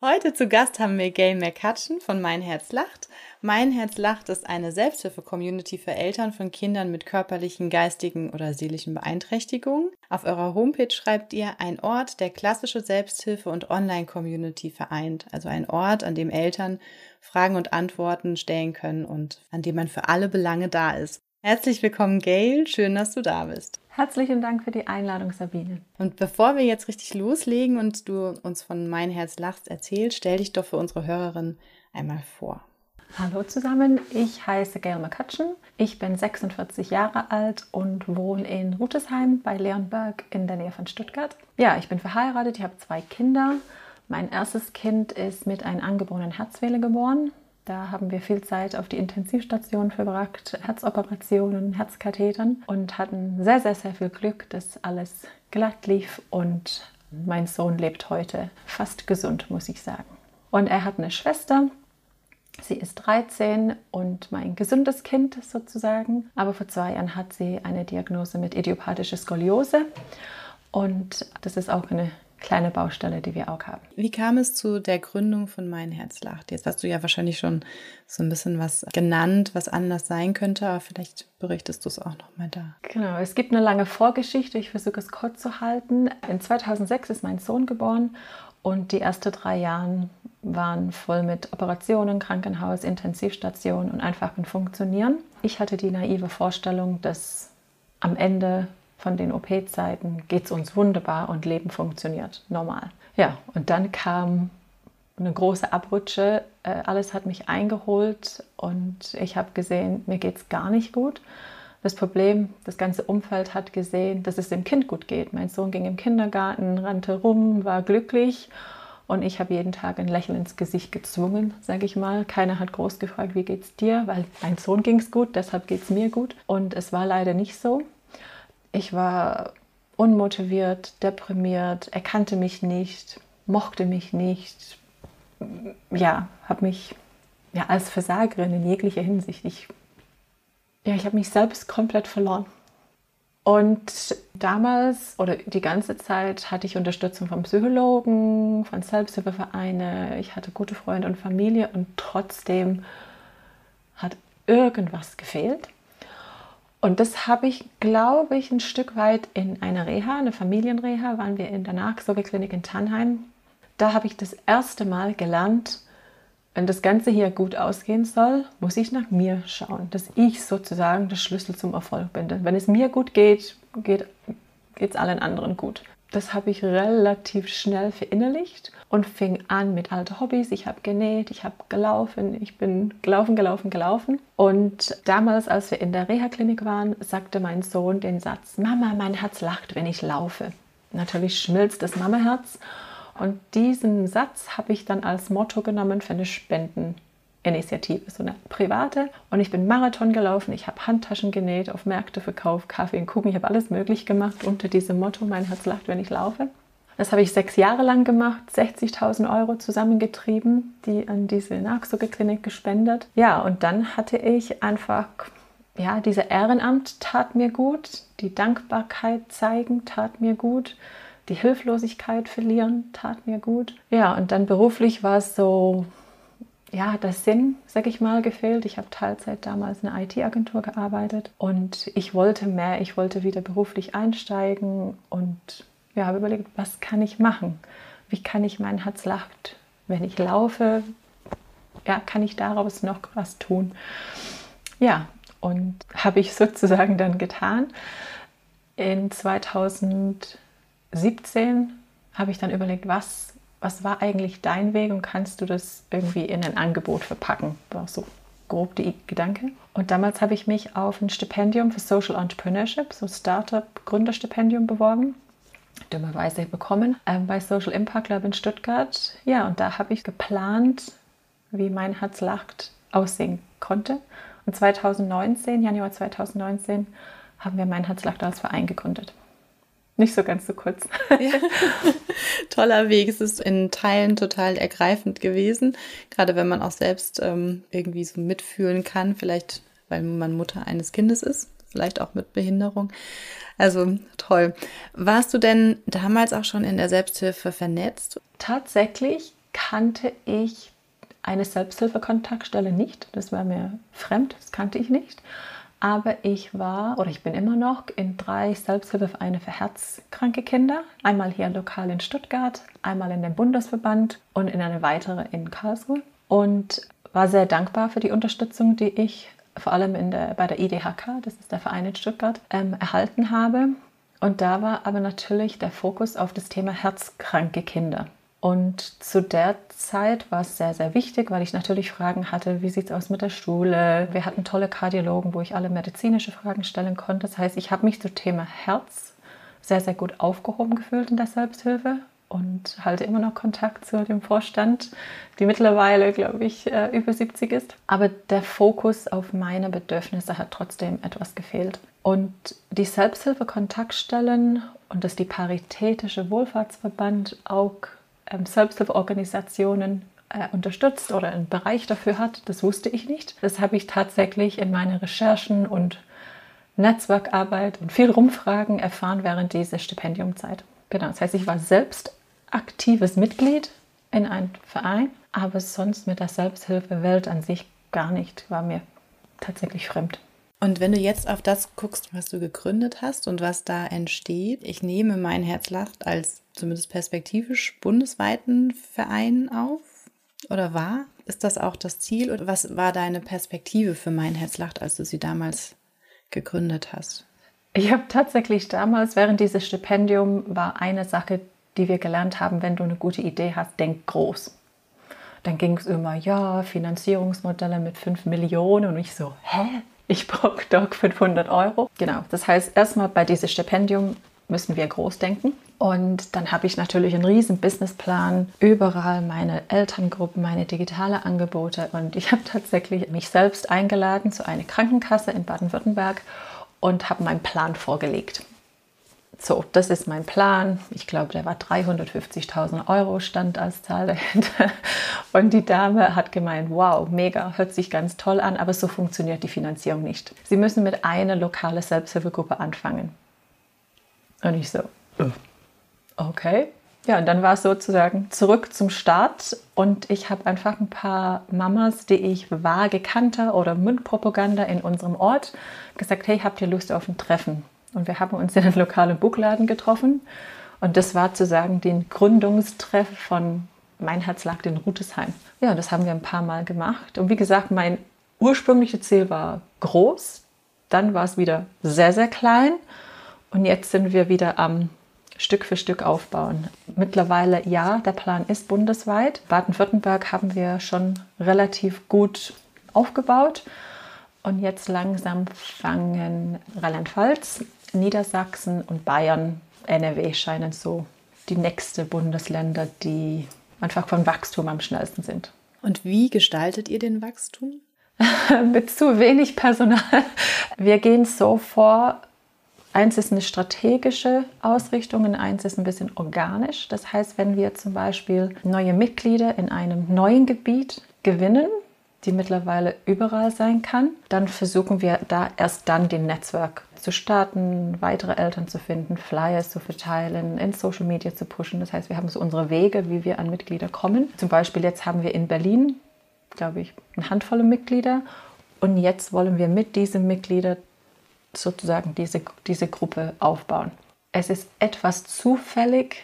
Heute zu Gast haben wir Gail McCutcheon von Mein Herz lacht. Mein Herz lacht ist eine Selbsthilfe-Community für Eltern von Kindern mit körperlichen, geistigen oder seelischen Beeinträchtigungen. Auf eurer Homepage schreibt ihr ein Ort, der klassische Selbsthilfe und Online-Community vereint. Also ein Ort, an dem Eltern Fragen und Antworten stellen können und an dem man für alle Belange da ist. Herzlich willkommen, Gail. Schön, dass du da bist. Herzlichen Dank für die Einladung, Sabine. Und bevor wir jetzt richtig loslegen und du uns von Mein Herz lachst erzählst, stell dich doch für unsere Hörerin einmal vor. Hallo zusammen, ich heiße Gail McCutcheon. Ich bin 46 Jahre alt und wohne in Rutesheim bei Leonberg in der Nähe von Stuttgart. Ja, ich bin verheiratet, ich habe zwei Kinder. Mein erstes Kind ist mit einem angeborenen Herzfehler geboren. Da haben wir viel Zeit auf die Intensivstation verbracht, Herzoperationen, Herzkathetern und hatten sehr, sehr, sehr viel Glück, dass alles glatt lief und mein Sohn lebt heute fast gesund, muss ich sagen. Und er hat eine Schwester, Sie ist 13 und mein gesundes Kind sozusagen. Aber vor zwei Jahren hat sie eine Diagnose mit idiopathischer Skoliose. Und das ist auch eine kleine Baustelle, die wir auch haben. Wie kam es zu der Gründung von Mein Herz lacht? Jetzt hast du ja wahrscheinlich schon so ein bisschen was genannt, was anders sein könnte, aber vielleicht berichtest du es auch noch mal da. Genau, es gibt eine lange Vorgeschichte, ich versuche es kurz zu halten. In 2006 ist mein Sohn geboren und die ersten drei Jahre waren voll mit Operationen, Krankenhaus, Intensivstation und einfachen Funktionieren. Ich hatte die naive Vorstellung, dass am Ende von den OP-Zeiten geht es uns wunderbar und Leben funktioniert normal. Ja, und dann kam eine große Abrutsche. Äh, alles hat mich eingeholt und ich habe gesehen, mir geht es gar nicht gut. Das Problem, das ganze Umfeld hat gesehen, dass es dem Kind gut geht. Mein Sohn ging im Kindergarten, rannte rum, war glücklich und ich habe jeden Tag ein Lächeln ins Gesicht gezwungen, sage ich mal. Keiner hat groß gefragt, wie geht's dir, weil mein Sohn ging es gut, deshalb geht es mir gut. Und es war leider nicht so. Ich war unmotiviert, deprimiert, er kannte mich nicht, mochte mich nicht. Ja, habe mich ja, als Versagerin in jeglicher Hinsicht. Ich, ja, ich habe mich selbst komplett verloren. Und damals oder die ganze Zeit hatte ich Unterstützung von Psychologen, von Selbsthilfevereinen, ich hatte gute Freunde und Familie und trotzdem hat irgendwas gefehlt. Und das habe ich, glaube ich, ein Stück weit in einer Reha, eine Familienreha, waren wir in der Nachsorgeklinik in Tannheim. Da habe ich das erste Mal gelernt, wenn das Ganze hier gut ausgehen soll, muss ich nach mir schauen, dass ich sozusagen der Schlüssel zum Erfolg bin. Denn wenn es mir gut geht, geht es allen anderen gut. Das habe ich relativ schnell verinnerlicht und fing an mit alten Hobbys. Ich habe genäht, ich habe gelaufen, ich bin gelaufen, gelaufen, gelaufen. Und damals, als wir in der Reha-Klinik waren, sagte mein Sohn den Satz: Mama, mein Herz lacht, wenn ich laufe. Natürlich schmilzt das Mama-Herz. Und diesen Satz habe ich dann als Motto genommen für eine Spendeninitiative, so eine private. Und ich bin Marathon gelaufen, ich habe Handtaschen genäht, auf Märkte verkauft, Kaffee und Kuchen, ich habe alles möglich gemacht unter diesem Motto: Mein Herz lacht, wenn ich laufe. Das habe ich sechs Jahre lang gemacht, 60.000 Euro zusammengetrieben, die an diese Nachsorgeklinik gespendet. Ja, und dann hatte ich einfach, ja, dieser Ehrenamt tat mir gut, die Dankbarkeit zeigen tat mir gut, die Hilflosigkeit verlieren tat mir gut. Ja, und dann beruflich war es so, ja, der Sinn, sag ich mal, gefehlt. Ich habe Teilzeit damals in einer IT-Agentur gearbeitet und ich wollte mehr, ich wollte wieder beruflich einsteigen und ja, habe überlegt, was kann ich machen? Wie kann ich mein Herz lacht, wenn ich laufe? Ja, kann ich daraus noch was tun? Ja, und habe ich sozusagen dann getan. In 2017 habe ich dann überlegt, was, was war eigentlich dein Weg und kannst du das irgendwie in ein Angebot verpacken? War so grob die Gedanke. Und damals habe ich mich auf ein Stipendium für Social Entrepreneurship, so Startup-Gründerstipendium beworben dummerweise bekommen ähm, bei Social Impact Lab in Stuttgart. Ja, und da habe ich geplant, wie mein Herz lacht aussehen konnte. Und 2019, Januar 2019, haben wir mein Herz lacht als Verein gegründet. Nicht so ganz so kurz. Ja. Toller Weg. Es ist in Teilen total ergreifend gewesen. Gerade wenn man auch selbst ähm, irgendwie so mitfühlen kann, vielleicht weil man Mutter eines Kindes ist, vielleicht auch mit Behinderung. Also toll. Warst du denn damals auch schon in der Selbsthilfe vernetzt? Tatsächlich kannte ich eine Selbsthilfekontaktstelle nicht. Das war mir fremd, das kannte ich nicht. Aber ich war oder ich bin immer noch in drei Selbsthilfevereine für herzkranke Kinder. Einmal hier lokal in Stuttgart, einmal in dem Bundesverband und in eine weitere in Karlsruhe. Und war sehr dankbar für die Unterstützung, die ich vor allem in der, bei der IDHK, das ist der Verein in Stuttgart, ähm, erhalten habe. Und da war aber natürlich der Fokus auf das Thema herzkranke Kinder. Und zu der Zeit war es sehr, sehr wichtig, weil ich natürlich Fragen hatte, wie sieht es aus mit der Schule? Wir hatten tolle Kardiologen, wo ich alle medizinische Fragen stellen konnte. Das heißt, ich habe mich zum Thema Herz sehr, sehr gut aufgehoben gefühlt in der Selbsthilfe und halte immer noch Kontakt zu dem Vorstand, die mittlerweile, glaube ich, äh, über 70 ist. Aber der Fokus auf meine Bedürfnisse hat trotzdem etwas gefehlt. Und die Selbsthilfe-Kontaktstellen und dass die Paritätische Wohlfahrtsverband auch ähm, Selbsthilfeorganisationen äh, unterstützt oder einen Bereich dafür hat, das wusste ich nicht. Das habe ich tatsächlich in meinen Recherchen und Netzwerkarbeit und viel Rumfragen erfahren während dieser Stipendiumzeit. Genau, das heißt, ich war selbst aktives Mitglied in einem Verein, aber sonst mit der Selbsthilfewelt an sich gar nicht, war mir tatsächlich fremd. Und wenn du jetzt auf das guckst, was du gegründet hast und was da entsteht, ich nehme mein Herzlacht als zumindest perspektivisch bundesweiten Verein auf oder war? Ist das auch das Ziel? Oder was war deine Perspektive für mein Herzlacht, als du sie damals gegründet hast? Ich habe tatsächlich damals, während dieses Stipendium, war eine Sache, die wir gelernt haben, wenn du eine gute Idee hast, denk groß. Dann ging es immer, ja, Finanzierungsmodelle mit 5 Millionen und ich so, hä? Ich brauche doch 500 Euro. Genau, das heißt, erstmal bei diesem Stipendium müssen wir groß denken. Und dann habe ich natürlich einen riesen Businessplan, überall meine Elterngruppen, meine digitale Angebote. Und ich habe tatsächlich mich selbst eingeladen zu einer Krankenkasse in Baden-Württemberg und habe meinen Plan vorgelegt so, das ist mein Plan. Ich glaube, der war 350.000 Euro, stand als Zahl dahinter. Und die Dame hat gemeint, wow, mega, hört sich ganz toll an, aber so funktioniert die Finanzierung nicht. Sie müssen mit einer lokalen Selbsthilfegruppe anfangen. Und ich so, okay. Ja, und dann war es sozusagen zurück zum Start und ich habe einfach ein paar Mamas, die ich vage kannte oder Mundpropaganda in unserem Ort, gesagt, hey, habt ihr Lust auf ein Treffen? Und wir haben uns in einem lokalen Buchladen getroffen. Und das war zu sagen den Gründungstreff von Mein Herz lag in Rutesheim. Ja, das haben wir ein paar Mal gemacht. Und wie gesagt, mein ursprüngliches Ziel war groß. Dann war es wieder sehr, sehr klein. Und jetzt sind wir wieder am Stück für Stück aufbauen. Mittlerweile ja, der Plan ist bundesweit. Baden-Württemberg haben wir schon relativ gut aufgebaut. Und jetzt langsam fangen Rheinland-Pfalz, Niedersachsen und Bayern, NRW scheinen so die nächste Bundesländer, die einfach von Wachstum am schnellsten sind. Und wie gestaltet ihr den Wachstum? Mit zu wenig Personal. Wir gehen so vor, eins ist eine strategische Ausrichtung und eins ist ein bisschen organisch. Das heißt, wenn wir zum Beispiel neue Mitglieder in einem neuen Gebiet gewinnen, die mittlerweile überall sein kann, dann versuchen wir da erst dann den Netzwerk zu starten, weitere Eltern zu finden, Flyers zu verteilen, in Social Media zu pushen. Das heißt, wir haben so unsere Wege, wie wir an Mitglieder kommen. Zum Beispiel jetzt haben wir in Berlin, glaube ich, eine Handvoll Mitglieder und jetzt wollen wir mit diesen Mitgliedern sozusagen diese, diese Gruppe aufbauen. Es ist etwas zufällig,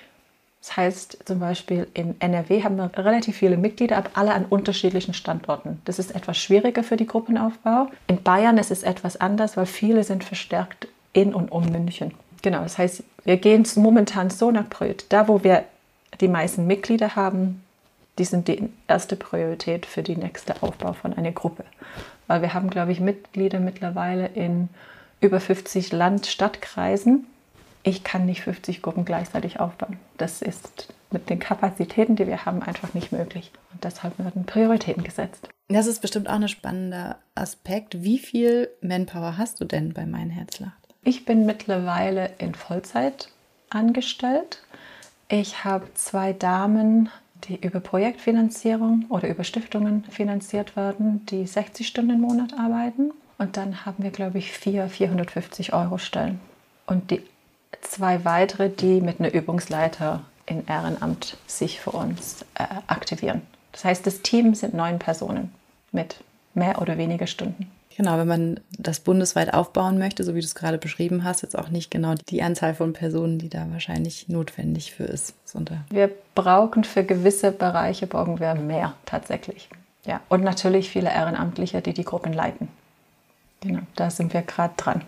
das heißt zum Beispiel in NRW haben wir relativ viele Mitglieder, aber alle an unterschiedlichen Standorten. Das ist etwas schwieriger für die Gruppenaufbau. In Bayern ist es etwas anders, weil viele sind verstärkt in und um München. Genau, das heißt, wir gehen momentan so nach Priorität. Da, wo wir die meisten Mitglieder haben, die sind die erste Priorität für den nächsten Aufbau von einer Gruppe. Weil wir haben, glaube ich, Mitglieder mittlerweile in über 50 Land-Stadtkreisen ich kann nicht 50 Gruppen gleichzeitig aufbauen. Das ist mit den Kapazitäten, die wir haben, einfach nicht möglich. Und deshalb werden Prioritäten gesetzt. Das ist bestimmt auch ein spannender Aspekt. Wie viel Manpower hast du denn bei Mein Herzlacht? Ich bin mittlerweile in Vollzeit angestellt. Ich habe zwei Damen, die über Projektfinanzierung oder über Stiftungen finanziert werden, die 60 Stunden im Monat arbeiten. Und dann haben wir, glaube ich, vier 450 Euro Stellen. Und die zwei weitere, die mit einer Übungsleiter in Ehrenamt sich für uns äh, aktivieren. Das heißt, das Team sind neun Personen mit mehr oder weniger Stunden. Genau, wenn man das bundesweit aufbauen möchte, so wie du es gerade beschrieben hast, jetzt auch nicht genau die Anzahl von Personen, die da wahrscheinlich notwendig für ist. Wir brauchen für gewisse Bereiche brauchen wir mehr tatsächlich. Ja, und natürlich viele Ehrenamtliche, die die Gruppen leiten. Genau, da sind wir gerade dran.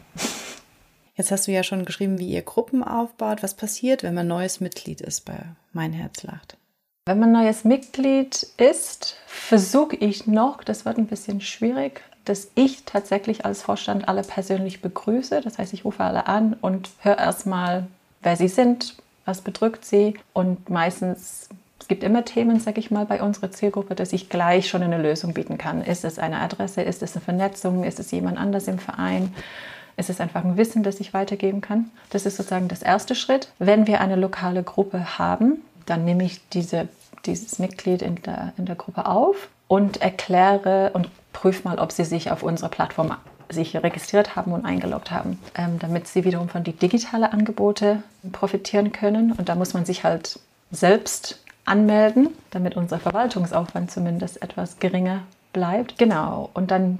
Jetzt hast du ja schon geschrieben, wie ihr Gruppen aufbaut. Was passiert, wenn man neues Mitglied ist bei Mein Herz lacht? Wenn man neues Mitglied ist, versuche ich noch, das wird ein bisschen schwierig, dass ich tatsächlich als Vorstand alle persönlich begrüße. Das heißt, ich rufe alle an und höre erstmal, wer sie sind, was bedrückt sie. Und meistens, es gibt immer Themen, sage ich mal, bei unserer Zielgruppe, dass ich gleich schon eine Lösung bieten kann. Ist es eine Adresse, ist es eine Vernetzung, ist es jemand anders im Verein? Es ist einfach ein Wissen, das ich weitergeben kann. Das ist sozusagen das erste Schritt. Wenn wir eine lokale Gruppe haben, dann nehme ich diese, dieses Mitglied in der, in der Gruppe auf und erkläre und prüfe mal, ob sie sich auf unserer Plattform sich registriert haben und eingeloggt haben, ähm, damit sie wiederum von den digitalen Angeboten profitieren können. Und da muss man sich halt selbst anmelden, damit unser Verwaltungsaufwand zumindest etwas geringer bleibt. Genau. Und dann,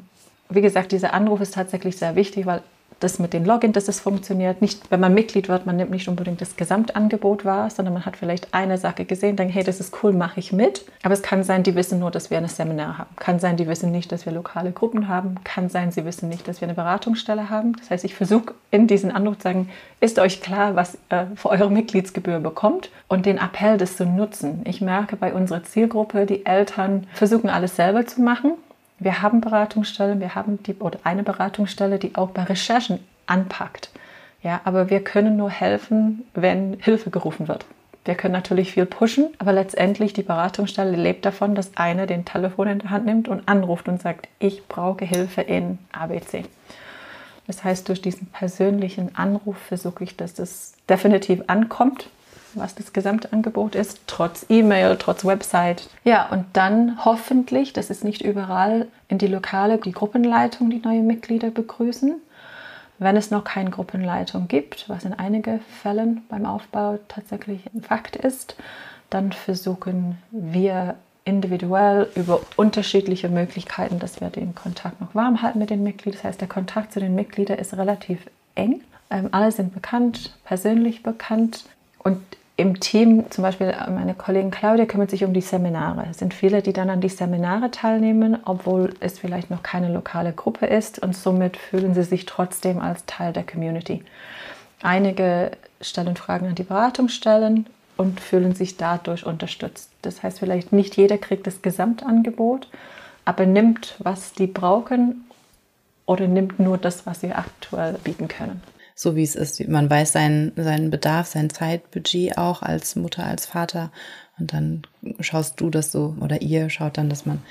wie gesagt, dieser Anruf ist tatsächlich sehr wichtig, weil das mit den Login, dass es funktioniert. Nicht, wenn man Mitglied wird, man nimmt nicht unbedingt das Gesamtangebot wahr, sondern man hat vielleicht eine Sache gesehen, denkt, hey, das ist cool, mache ich mit. Aber es kann sein, die wissen nur, dass wir ein Seminar haben. Kann sein, die wissen nicht, dass wir lokale Gruppen haben. Kann sein, sie wissen nicht, dass wir eine Beratungsstelle haben. Das heißt, ich versuche in diesen Anruf zu sagen, ist euch klar, was ihr für eure Mitgliedsgebühr bekommt und den Appell, das zu nutzen. Ich merke bei unserer Zielgruppe, die Eltern versuchen alles selber zu machen wir haben Beratungsstellen, wir haben die, oder eine Beratungsstelle, die auch bei Recherchen anpackt. Ja, aber wir können nur helfen, wenn Hilfe gerufen wird. Wir können natürlich viel pushen, aber letztendlich die Beratungsstelle lebt davon, dass einer den Telefon in der Hand nimmt und anruft und sagt, ich brauche Hilfe in ABC. Das heißt, durch diesen persönlichen Anruf versuche ich, dass das definitiv ankommt was das Gesamtangebot ist, trotz E-Mail, trotz Website. Ja, und dann hoffentlich, das ist nicht überall, in die Lokale, die Gruppenleitung, die neue Mitglieder begrüßen. Wenn es noch keine Gruppenleitung gibt, was in einigen Fällen beim Aufbau tatsächlich ein Fakt ist, dann versuchen wir individuell über unterschiedliche Möglichkeiten, dass wir den Kontakt noch warm halten mit den Mitgliedern. Das heißt, der Kontakt zu den Mitgliedern ist relativ eng. Ähm, alle sind bekannt, persönlich bekannt. Und im Team, zum Beispiel meine Kollegin Claudia kümmert sich um die Seminare. Es sind viele, die dann an die Seminare teilnehmen, obwohl es vielleicht noch keine lokale Gruppe ist und somit fühlen sie sich trotzdem als Teil der Community. Einige stellen Fragen an die Beratungsstellen und fühlen sich dadurch unterstützt. Das heißt, vielleicht nicht jeder kriegt das Gesamtangebot, aber nimmt, was die brauchen oder nimmt nur das, was sie aktuell bieten können so wie es ist. Man weiß seinen, seinen Bedarf, sein Zeitbudget auch als Mutter, als Vater. Und dann schaust du das so oder ihr schaut dann, dass man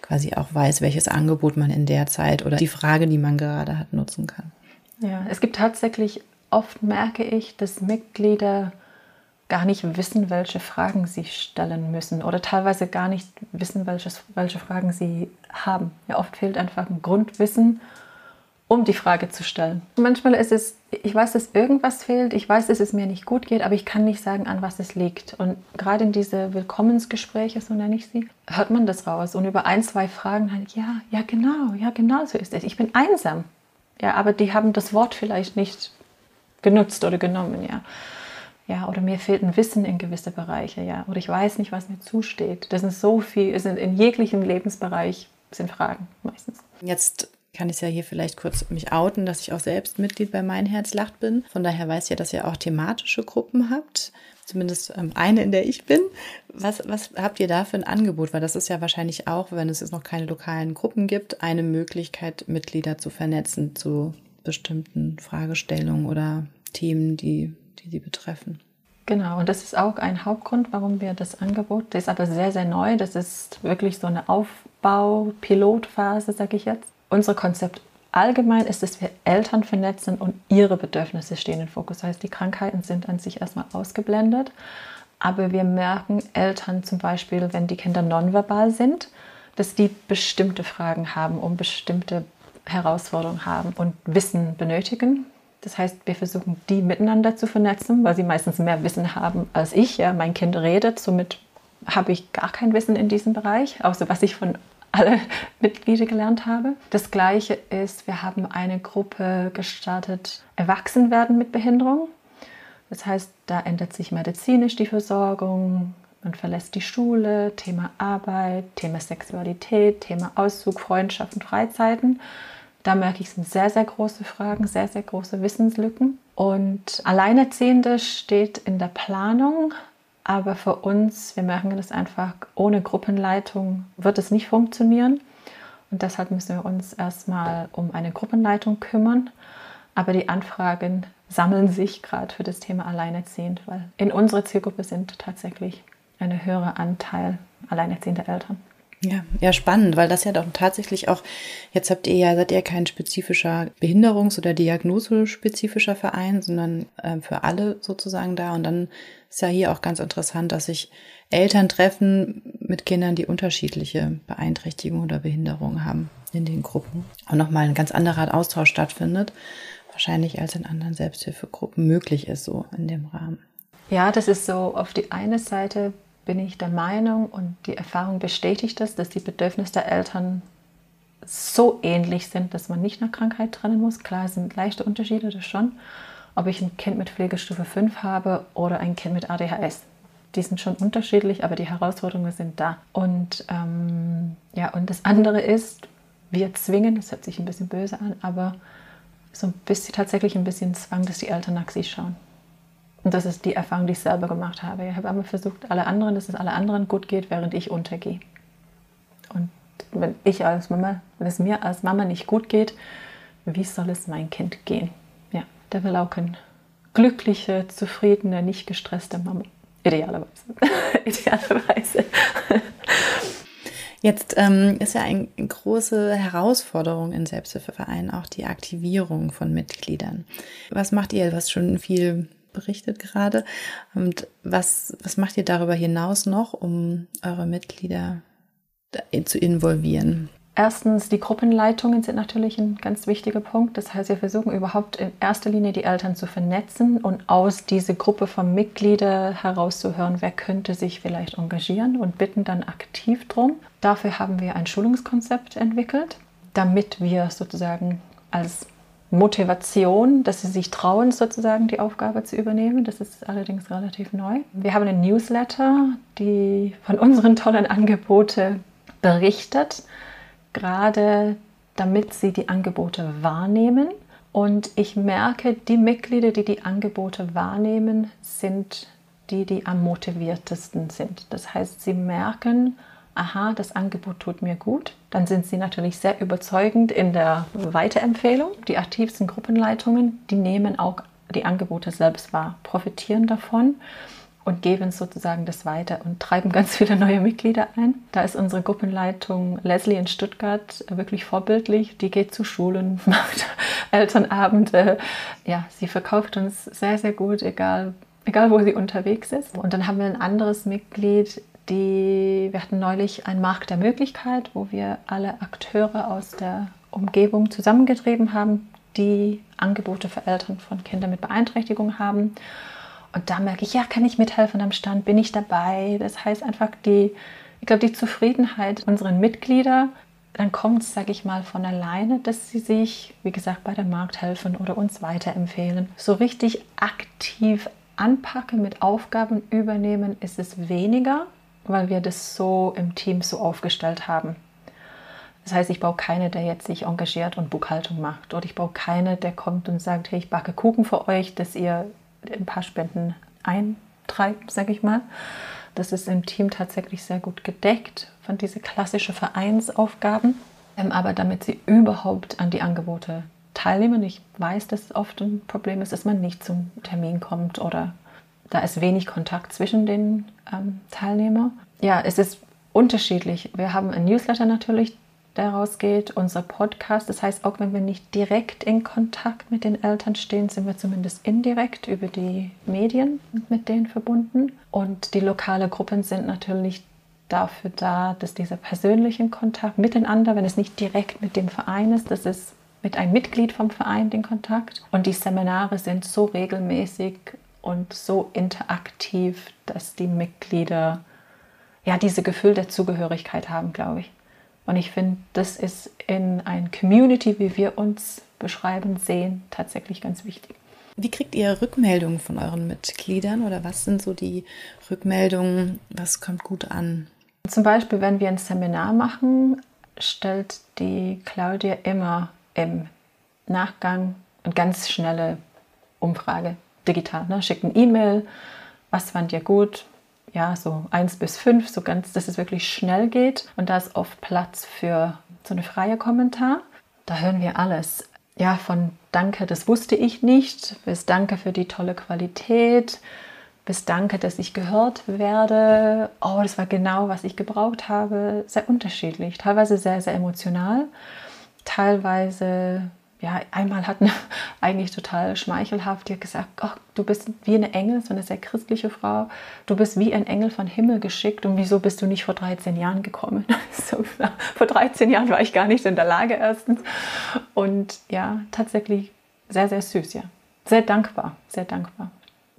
quasi auch weiß, welches Angebot man in der Zeit oder die Frage, die man gerade hat, nutzen kann. Ja, es gibt tatsächlich, oft merke ich, dass Mitglieder gar nicht wissen, welche Fragen sie stellen müssen oder teilweise gar nicht wissen, welches, welche Fragen sie haben. Ja, oft fehlt einfach ein Grundwissen um die Frage zu stellen. Manchmal ist es, ich weiß, dass irgendwas fehlt, ich weiß, dass es mir nicht gut geht, aber ich kann nicht sagen, an was es liegt. Und gerade in diese Willkommensgespräche, so nenne ich sie, hört man das raus. Und über ein, zwei Fragen halt, ja, ja, genau, ja, genau so ist es. Ich bin einsam. Ja, aber die haben das Wort vielleicht nicht genutzt oder genommen, ja. Ja, oder mir fehlt ein Wissen in gewisse Bereiche, ja. Oder ich weiß nicht, was mir zusteht. Das ist so viel, es sind in jeglichem Lebensbereich sind Fragen meistens. Jetzt kann ich ja hier vielleicht kurz mich outen, dass ich auch selbst Mitglied bei Mein Herz lacht bin. Von daher weiß ich ja, dass ihr auch thematische Gruppen habt. Zumindest ähm, eine, in der ich bin. Was, was habt ihr da für ein Angebot? Weil das ist ja wahrscheinlich auch, wenn es jetzt noch keine lokalen Gruppen gibt, eine Möglichkeit, Mitglieder zu vernetzen zu bestimmten Fragestellungen oder Themen, die die sie betreffen. Genau, und das ist auch ein Hauptgrund, warum wir das Angebot, das ist aber sehr, sehr neu, das ist wirklich so eine Aufbau-Pilotphase, sage ich jetzt. Unser Konzept allgemein ist, dass wir Eltern vernetzen und ihre Bedürfnisse stehen im Fokus. Das heißt, die Krankheiten sind an sich erstmal ausgeblendet, aber wir merken Eltern zum Beispiel, wenn die Kinder nonverbal sind, dass die bestimmte Fragen haben, um bestimmte Herausforderungen haben und Wissen benötigen. Das heißt, wir versuchen, die miteinander zu vernetzen, weil sie meistens mehr Wissen haben als ich. Ja, mein Kind redet, somit habe ich gar kein Wissen in diesem Bereich, außer was ich von alle Mitglieder gelernt habe. Das gleiche ist, wir haben eine Gruppe gestartet, Erwachsenwerden mit Behinderung. Das heißt, da ändert sich medizinisch die Versorgung, man verlässt die Schule, Thema Arbeit, Thema Sexualität, Thema Auszug, Freundschaften, Freizeiten. Da merke ich, sind sehr, sehr große Fragen, sehr, sehr große Wissenslücken. Und Alleinerziehende steht in der Planung, aber für uns, wir merken das einfach, ohne Gruppenleitung wird es nicht funktionieren. Und deshalb müssen wir uns erstmal um eine Gruppenleitung kümmern. Aber die Anfragen sammeln sich gerade für das Thema Alleinerziehend, weil in unserer Zielgruppe sind tatsächlich eine höhere Anteil alleinerziehender Eltern. Ja, ja, spannend, weil das ja doch tatsächlich auch, jetzt habt ihr ja, seid ihr kein spezifischer Behinderungs- oder Diagnosespezifischer Verein, sondern äh, für alle sozusagen da. Und dann ist ja hier auch ganz interessant, dass sich Eltern treffen mit Kindern, die unterschiedliche Beeinträchtigungen oder Behinderungen haben in den Gruppen. Und nochmal ein ganz anderer Austausch stattfindet, wahrscheinlich als in anderen Selbsthilfegruppen möglich ist, so in dem Rahmen. Ja, das ist so auf die eine Seite bin ich der Meinung und die Erfahrung bestätigt das, dass die Bedürfnisse der Eltern so ähnlich sind, dass man nicht nach Krankheit trennen muss. Klar sind leichte Unterschiede, das schon. Ob ich ein Kind mit Pflegestufe 5 habe oder ein Kind mit ADHS. Die sind schon unterschiedlich, aber die Herausforderungen sind da. Und ähm, ja, und das andere ist, wir zwingen, das hört sich ein bisschen böse an, aber so ein bisschen tatsächlich ein bisschen Zwang, dass die Eltern nach sich schauen. Und das ist die Erfahrung, die ich selber gemacht habe. Ich habe immer versucht, alle anderen, dass es alle anderen gut geht, während ich untergehe. Und wenn ich als Mama, wenn es mir als Mama nicht gut geht, wie soll es mein Kind gehen? Ja, der will auch eine glückliche, zufriedene, nicht gestresste Mama. Idealerweise. Idealerweise. Jetzt ähm, ist ja eine große Herausforderung in Selbsthilfevereinen auch die Aktivierung von Mitgliedern. Was macht ihr? Was schon viel berichtet gerade. Und was, was macht ihr darüber hinaus noch, um eure Mitglieder zu involvieren? Erstens, die Gruppenleitungen sind natürlich ein ganz wichtiger Punkt. Das heißt, wir versuchen überhaupt in erster Linie die Eltern zu vernetzen und aus dieser Gruppe von Mitgliedern herauszuhören, wer könnte sich vielleicht engagieren und bitten dann aktiv drum. Dafür haben wir ein Schulungskonzept entwickelt, damit wir sozusagen als Motivation, dass sie sich trauen, sozusagen die Aufgabe zu übernehmen. Das ist allerdings relativ neu. Wir haben einen Newsletter, die von unseren tollen Angeboten berichtet, gerade damit sie die Angebote wahrnehmen. Und ich merke, die Mitglieder, die die Angebote wahrnehmen, sind die, die am motiviertesten sind. Das heißt, sie merken, aha, das Angebot tut mir gut, dann sind sie natürlich sehr überzeugend in der Weiterempfehlung. Die aktivsten Gruppenleitungen, die nehmen auch die Angebote selbst wahr, profitieren davon und geben sozusagen das weiter und treiben ganz viele neue Mitglieder ein. Da ist unsere Gruppenleitung Leslie in Stuttgart wirklich vorbildlich. Die geht zu Schulen, macht Elternabende. Ja, sie verkauft uns sehr, sehr gut, egal, egal wo sie unterwegs ist. Und dann haben wir ein anderes Mitglied, die, wir hatten neulich einen Markt der Möglichkeit, wo wir alle Akteure aus der Umgebung zusammengetrieben haben, die Angebote für Eltern von Kindern mit Beeinträchtigung haben. Und da merke ich, ja, kann ich mithelfen am Stand, bin ich dabei. Das heißt einfach die, ich glaube, die Zufriedenheit unserer Mitglieder, dann kommt es, sage ich mal, von alleine, dass sie sich, wie gesagt, bei der Markt helfen oder uns weiterempfehlen. So richtig aktiv anpacken, mit Aufgaben übernehmen, ist es weniger weil wir das so im Team so aufgestellt haben. Das heißt, ich brauche keine, der jetzt sich engagiert und Buchhaltung macht. Oder ich brauche keine, der kommt und sagt, hey, ich backe Kuchen für euch, dass ihr ein paar Spenden eintreibt, sage ich mal. Das ist im Team tatsächlich sehr gut gedeckt von diesen klassischen Vereinsaufgaben. Ähm, aber damit sie überhaupt an die Angebote Teilnehmern. Ich weiß, dass oft ein Problem ist, dass man nicht zum Termin kommt oder da ist wenig Kontakt zwischen den ähm, Teilnehmern. Ja, es ist unterschiedlich. Wir haben ein Newsletter natürlich, der rausgeht, unser Podcast. Das heißt, auch wenn wir nicht direkt in Kontakt mit den Eltern stehen, sind wir zumindest indirekt über die Medien mit denen verbunden. Und die lokale Gruppen sind natürlich dafür da, dass dieser persönliche Kontakt miteinander, wenn es nicht direkt mit dem Verein ist, das ist mit einem Mitglied vom Verein den Kontakt. Und die Seminare sind so regelmäßig und so interaktiv, dass die Mitglieder ja diese Gefühl der Zugehörigkeit haben, glaube ich. Und ich finde, das ist in einer Community, wie wir uns beschreiben, sehen, tatsächlich ganz wichtig. Wie kriegt ihr Rückmeldungen von euren Mitgliedern oder was sind so die Rückmeldungen, was kommt gut an? Zum Beispiel, wenn wir ein Seminar machen, stellt die Claudia immer im Nachgang eine ganz schnelle Umfrage digital. Ne? Schickt ein E-Mail, was fand ihr gut, ja, so eins bis fünf, so ganz, dass es wirklich schnell geht. Und da ist oft Platz für so eine freie Kommentar. Da hören wir alles. Ja, von Danke, das wusste ich nicht, bis Danke für die tolle Qualität, bis Danke, dass ich gehört werde. Oh, das war genau, was ich gebraucht habe. Sehr unterschiedlich, teilweise sehr, sehr emotional, teilweise ja, einmal hat eine eigentlich total schmeichelhaft, die hat gesagt, oh, du bist wie eine Engel, so eine sehr christliche Frau, du bist wie ein Engel von Himmel geschickt und wieso bist du nicht vor 13 Jahren gekommen? so, vor 13 Jahren war ich gar nicht in der Lage erstens und ja, tatsächlich sehr, sehr süß, ja. Sehr dankbar, sehr dankbar.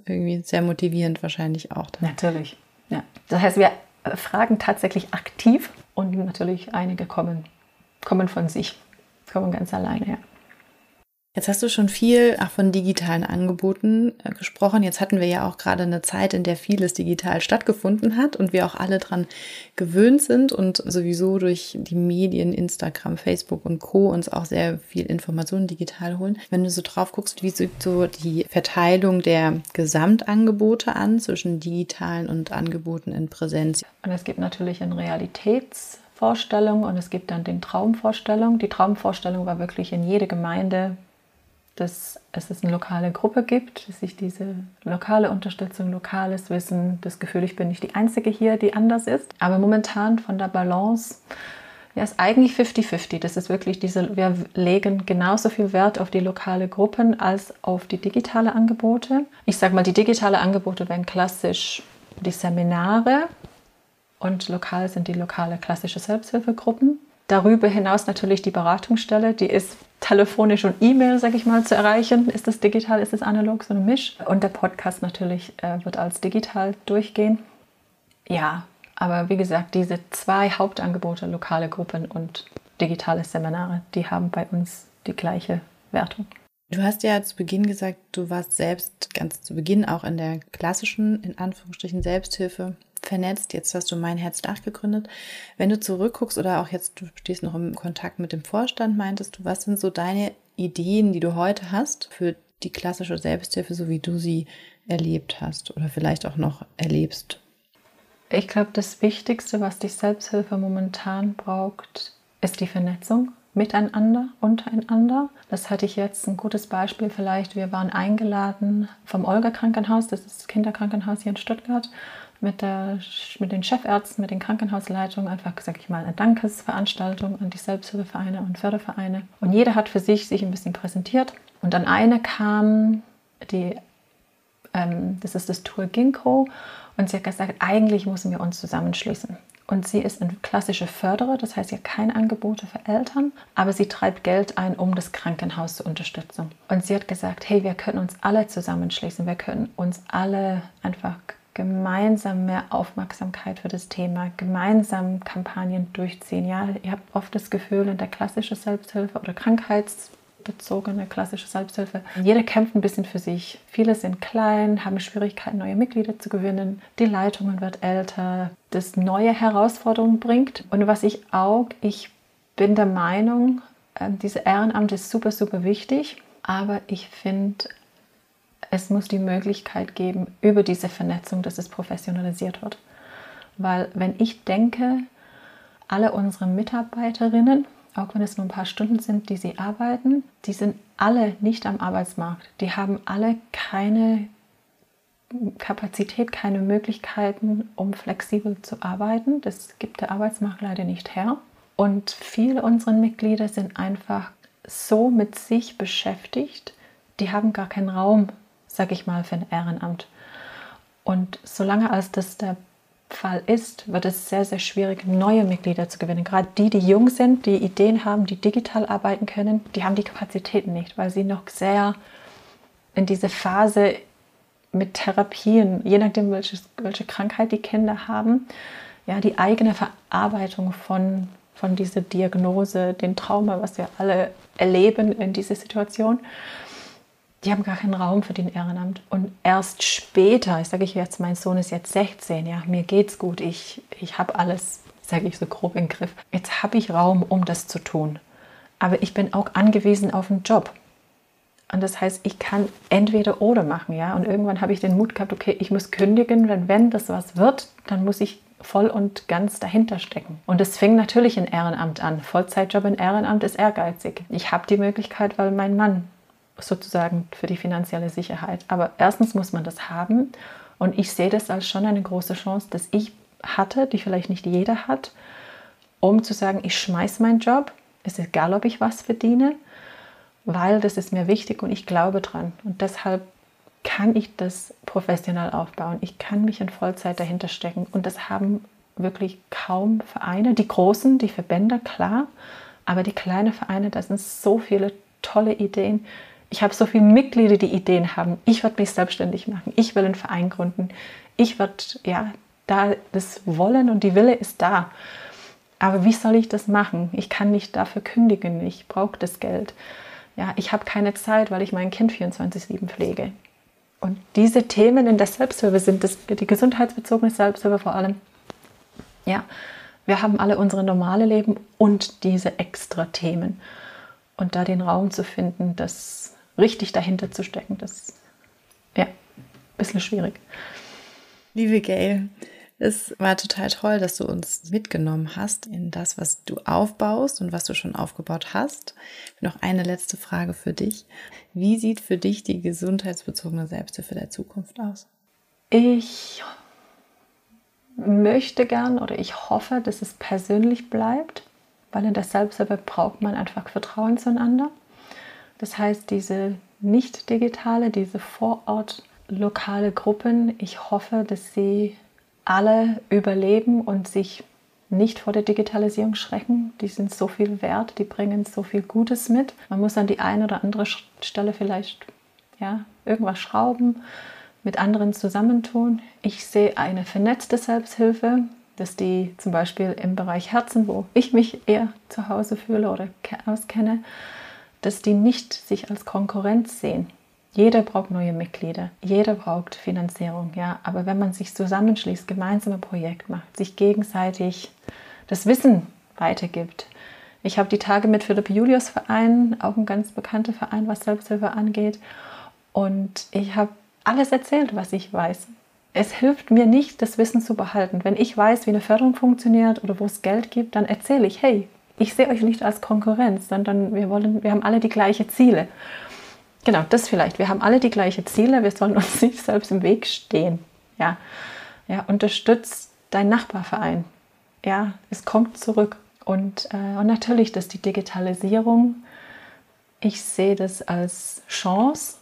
Irgendwie sehr motivierend wahrscheinlich auch. Dann. Natürlich, ja. Das heißt, wir fragen tatsächlich aktiv und natürlich einige kommen, kommen von sich, kommen ganz alleine, ja. Jetzt hast du schon viel auch von digitalen Angeboten äh, gesprochen. Jetzt hatten wir ja auch gerade eine Zeit, in der vieles digital stattgefunden hat und wir auch alle dran gewöhnt sind und sowieso durch die Medien, Instagram, Facebook und Co. uns auch sehr viel Informationen digital holen. Wenn du so drauf guckst, wie sieht so die Verteilung der Gesamtangebote an zwischen digitalen und Angeboten in Präsenz? Und es gibt natürlich ein Realitäts Vorstellung und es gibt dann den Traumvorstellung. Die Traumvorstellung war wirklich in jede Gemeinde dass es eine lokale Gruppe gibt, dass ich diese lokale Unterstützung, lokales Wissen, das Gefühl, ich bin nicht die Einzige hier, die anders ist. Aber momentan von der Balance, ja, ist eigentlich 50-50. Das ist wirklich diese, wir legen genauso viel Wert auf die lokale Gruppen als auf die digitale Angebote. Ich sage mal, die digitale Angebote werden klassisch die Seminare und lokal sind die lokale klassische Selbsthilfegruppen. Darüber hinaus natürlich die Beratungsstelle, die ist telefonisch und E-Mail, sage ich mal, zu erreichen. Ist das digital, ist das analog, so eine Misch. Und der Podcast natürlich äh, wird als digital durchgehen. Ja, aber wie gesagt, diese zwei Hauptangebote, lokale Gruppen und digitale Seminare, die haben bei uns die gleiche Wertung. Du hast ja zu Beginn gesagt, du warst selbst ganz zu Beginn auch in der klassischen, in Anführungsstrichen, Selbsthilfe vernetzt. Jetzt hast du mein Herz gegründet. Wenn du zurückguckst oder auch jetzt, du stehst noch im Kontakt mit dem Vorstand, meintest du, was sind so deine Ideen, die du heute hast für die klassische Selbsthilfe, so wie du sie erlebt hast oder vielleicht auch noch erlebst? Ich glaube, das Wichtigste, was die Selbsthilfe momentan braucht, ist die Vernetzung miteinander, untereinander. Das hatte ich jetzt ein gutes Beispiel vielleicht. Wir waren eingeladen vom Olga Krankenhaus, das ist das Kinderkrankenhaus hier in Stuttgart mit, der, mit den Chefärzten, mit den Krankenhausleitungen einfach, sag ich mal, eine Dankesveranstaltung an die Selbsthilfevereine und Fördervereine. Und jeder hat für sich sich ein bisschen präsentiert. Und dann eine kam, die, ähm, das ist das Tour Ginkgo, und sie hat gesagt, eigentlich müssen wir uns zusammenschließen. Und sie ist eine klassische Förderer, das heißt, sie hat keine Angebote für Eltern, aber sie treibt Geld ein, um das Krankenhaus zu unterstützen. Und sie hat gesagt, hey, wir können uns alle zusammenschließen, wir können uns alle einfach gemeinsam mehr Aufmerksamkeit für das Thema, gemeinsam Kampagnen durchziehen. Ja, ihr habt oft das Gefühl, in der klassischen Selbsthilfe oder krankheitsbezogene klassische Selbsthilfe, jeder kämpft ein bisschen für sich. Viele sind klein, haben Schwierigkeiten, neue Mitglieder zu gewinnen. Die Leitung wird älter, das neue Herausforderungen bringt. Und was ich auch, ich bin der Meinung, äh, diese Ehrenamt ist super, super wichtig. Aber ich finde, es muss die Möglichkeit geben, über diese Vernetzung, dass es professionalisiert wird. Weil wenn ich denke, alle unsere Mitarbeiterinnen auch wenn es nur ein paar Stunden sind, die sie arbeiten, die sind alle nicht am Arbeitsmarkt. Die haben alle keine Kapazität, keine Möglichkeiten, um flexibel zu arbeiten. Das gibt der Arbeitsmarkt leider nicht her. Und viele unserer Mitglieder sind einfach so mit sich beschäftigt, die haben gar keinen Raum, sag ich mal, für ein Ehrenamt. Und solange als das der Fall ist, wird es sehr, sehr schwierig, neue Mitglieder zu gewinnen. Gerade die, die jung sind, die Ideen haben, die digital arbeiten können, die haben die Kapazitäten nicht, weil sie noch sehr in diese Phase mit Therapien, je nachdem, welche, welche Krankheit die Kinder haben, ja, die eigene Verarbeitung von, von dieser Diagnose, den Trauma, was wir alle erleben in dieser Situation, die haben gar keinen Raum für den Ehrenamt. Und erst später, ich sage ich jetzt, mein Sohn ist jetzt 16, ja, mir geht's gut, ich, ich habe alles, sage ich so grob im Griff. Jetzt habe ich Raum, um das zu tun. Aber ich bin auch angewiesen auf einen Job. Und das heißt, ich kann entweder oder machen, ja. Und irgendwann habe ich den Mut gehabt, okay, ich muss kündigen, wenn, wenn das was wird, dann muss ich voll und ganz dahinter stecken. Und es fing natürlich in Ehrenamt an. Vollzeitjob in Ehrenamt ist ehrgeizig. Ich habe die Möglichkeit, weil mein Mann sozusagen für die finanzielle Sicherheit. Aber erstens muss man das haben. Und ich sehe das als schon eine große Chance, dass ich hatte, die vielleicht nicht jeder hat, um zu sagen, ich schmeiße meinen Job. Es ist egal, ob ich was verdiene weil das ist mir wichtig und ich glaube dran. Und deshalb kann ich das professionell aufbauen. Ich kann mich in Vollzeit dahinter stecken. Und das haben wirklich kaum Vereine. Die großen, die Verbände, klar. Aber die kleinen Vereine, da sind so viele tolle Ideen. Ich habe so viele Mitglieder, die Ideen haben. Ich werde mich selbstständig machen. Ich will einen Verein gründen. Ich werde, ja, da das Wollen und die Wille ist da. Aber wie soll ich das machen? Ich kann nicht dafür kündigen. Ich brauche das Geld ja, ich habe keine Zeit, weil ich mein Kind 24-7 pflege. Und diese Themen in der Selbsthilfe sind das, die gesundheitsbezogene Selbsthilfe vor allem. Ja, wir haben alle unsere normale Leben und diese extra Themen. Und da den Raum zu finden, das richtig dahinter zu stecken, das ist ja ein bisschen schwierig. Liebe Gail, es war total toll, dass du uns mitgenommen hast in das, was du aufbaust und was du schon aufgebaut hast. Noch eine letzte Frage für dich. Wie sieht für dich die gesundheitsbezogene Selbsthilfe der Zukunft aus? Ich möchte gern oder ich hoffe, dass es persönlich bleibt, weil in der Selbsthilfe braucht man einfach Vertrauen zueinander. Das heißt, diese nicht digitale, diese vor Ort lokale Gruppen, ich hoffe, dass sie alle überleben und sich nicht vor der Digitalisierung schrecken. Die sind so viel wert, die bringen so viel Gutes mit. Man muss an die eine oder andere Stelle vielleicht ja, irgendwas schrauben, mit anderen zusammentun. Ich sehe eine vernetzte Selbsthilfe, dass die zum Beispiel im Bereich Herzen, wo ich mich eher zu Hause fühle oder auskenne, dass die nicht sich als Konkurrenz sehen. Jeder braucht neue Mitglieder, jeder braucht Finanzierung, ja. Aber wenn man sich zusammenschließt, gemeinsame Projekt macht, sich gegenseitig das Wissen weitergibt. Ich habe die Tage mit Philipp Julius Verein, auch ein ganz bekannter Verein, was Selbsthilfe angeht. Und ich habe alles erzählt, was ich weiß. Es hilft mir nicht, das Wissen zu behalten. Wenn ich weiß, wie eine Förderung funktioniert oder wo es Geld gibt, dann erzähle ich, hey, ich sehe euch nicht als Konkurrenz, sondern wir wollen, wir haben alle die gleichen Ziele. Genau, das vielleicht. Wir haben alle die gleichen Ziele, wir sollen uns nicht selbst im Weg stehen. Ja, ja unterstützt deinen Nachbarverein. Ja, es kommt zurück. Und, äh, und natürlich, dass die Digitalisierung, ich sehe das als Chance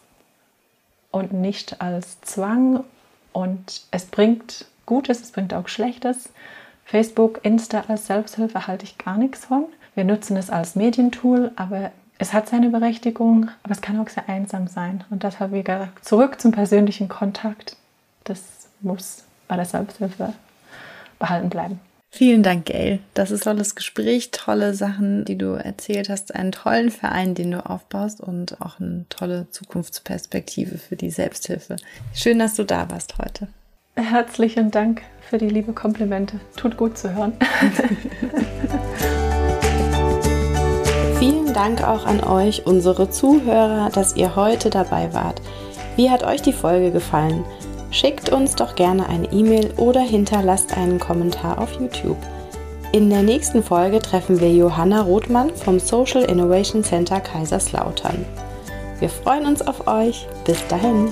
und nicht als Zwang. Und es bringt Gutes, es bringt auch Schlechtes. Facebook, Insta als Selbsthilfe halte ich gar nichts von. Wir nutzen es als Medientool, aber es hat seine Berechtigung, aber es kann auch sehr einsam sein. Und deshalb wieder zurück zum persönlichen Kontakt. Das muss bei der Selbsthilfe behalten bleiben. Vielen Dank, Gail. Das ist tolles Gespräch, tolle Sachen, die du erzählt hast, einen tollen Verein, den du aufbaust und auch eine tolle Zukunftsperspektive für die Selbsthilfe. Schön, dass du da warst heute. Herzlichen Dank für die liebe Komplimente. Tut gut zu hören. Vielen Dank auch an euch, unsere Zuhörer, dass ihr heute dabei wart. Wie hat euch die Folge gefallen? Schickt uns doch gerne eine E-Mail oder hinterlasst einen Kommentar auf YouTube. In der nächsten Folge treffen wir Johanna Rothmann vom Social Innovation Center Kaiserslautern. Wir freuen uns auf euch. Bis dahin.